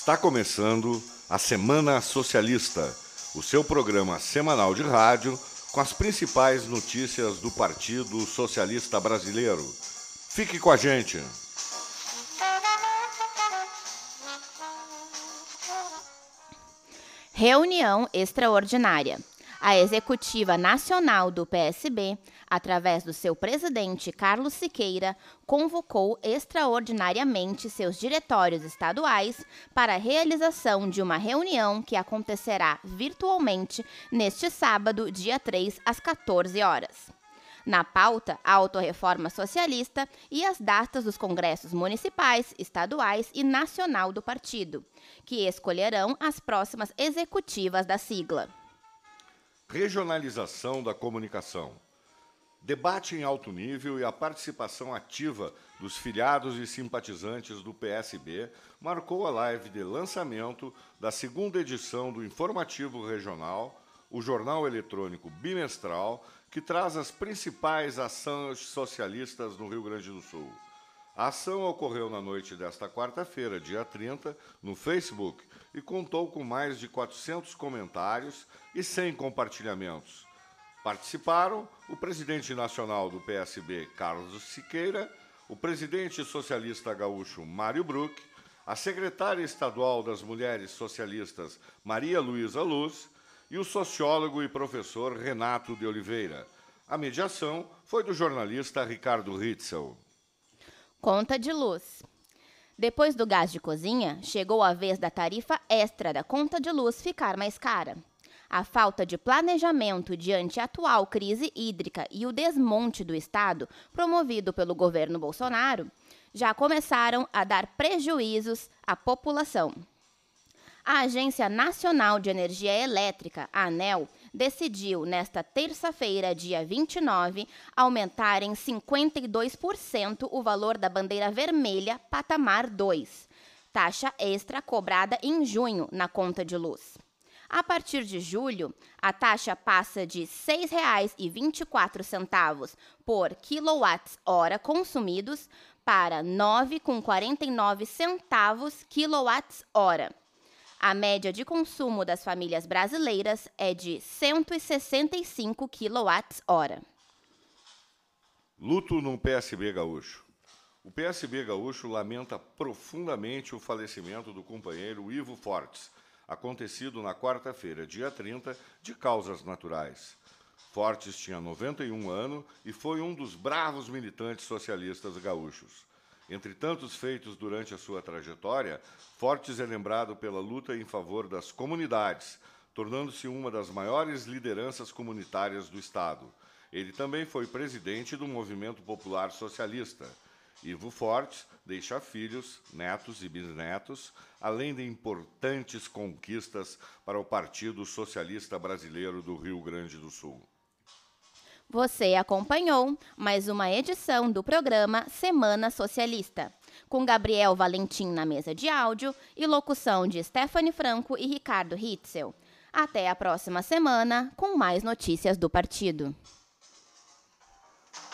Está começando a Semana Socialista, o seu programa semanal de rádio com as principais notícias do Partido Socialista Brasileiro. Fique com a gente. Reunião extraordinária. A executiva nacional do PSB, através do seu presidente Carlos Siqueira, convocou extraordinariamente seus diretórios estaduais para a realização de uma reunião que acontecerá virtualmente neste sábado, dia 3, às 14 horas. Na pauta, a autorreforma socialista e as datas dos congressos municipais, estaduais e nacional do partido, que escolherão as próximas executivas da sigla. Regionalização da comunicação. Debate em alto nível e a participação ativa dos filiados e simpatizantes do PSB marcou a live de lançamento da segunda edição do Informativo Regional, o jornal eletrônico bimestral que traz as principais ações socialistas no Rio Grande do Sul. A ação ocorreu na noite desta quarta-feira, dia 30, no Facebook e contou com mais de 400 comentários e 100 compartilhamentos. Participaram o presidente nacional do PSB, Carlos Siqueira, o presidente socialista gaúcho, Mário Bruck, a secretária estadual das Mulheres Socialistas, Maria Luísa Luz, e o sociólogo e professor Renato de Oliveira. A mediação foi do jornalista Ricardo Ritzel. Conta de luz. Depois do gás de cozinha, chegou a vez da tarifa extra da conta de luz ficar mais cara. A falta de planejamento diante a atual crise hídrica e o desmonte do Estado, promovido pelo governo Bolsonaro, já começaram a dar prejuízos à população. A Agência Nacional de Energia Elétrica, a ANEL, decidiu, nesta terça-feira, dia 29, aumentar em 52% o valor da bandeira vermelha patamar 2, taxa extra cobrada em junho na conta de luz. A partir de julho, a taxa passa de R$ 6,24 por quilowatt-hora consumidos para R$ 9,49 quilowatt-hora. A média de consumo das famílias brasileiras é de 165 kWh. Luto no PSB gaúcho. O PSB gaúcho lamenta profundamente o falecimento do companheiro Ivo Fortes, acontecido na quarta-feira, dia 30, de causas naturais. Fortes tinha 91 anos e foi um dos bravos militantes socialistas gaúchos. Entre tantos feitos durante a sua trajetória, Fortes é lembrado pela luta em favor das comunidades, tornando-se uma das maiores lideranças comunitárias do Estado. Ele também foi presidente do Movimento Popular Socialista. Ivo Fortes deixa filhos, netos e bisnetos, além de importantes conquistas para o Partido Socialista Brasileiro do Rio Grande do Sul. Você acompanhou mais uma edição do programa Semana Socialista, com Gabriel Valentim na mesa de áudio e locução de Stephanie Franco e Ricardo Hitzel. Até a próxima semana com mais notícias do partido.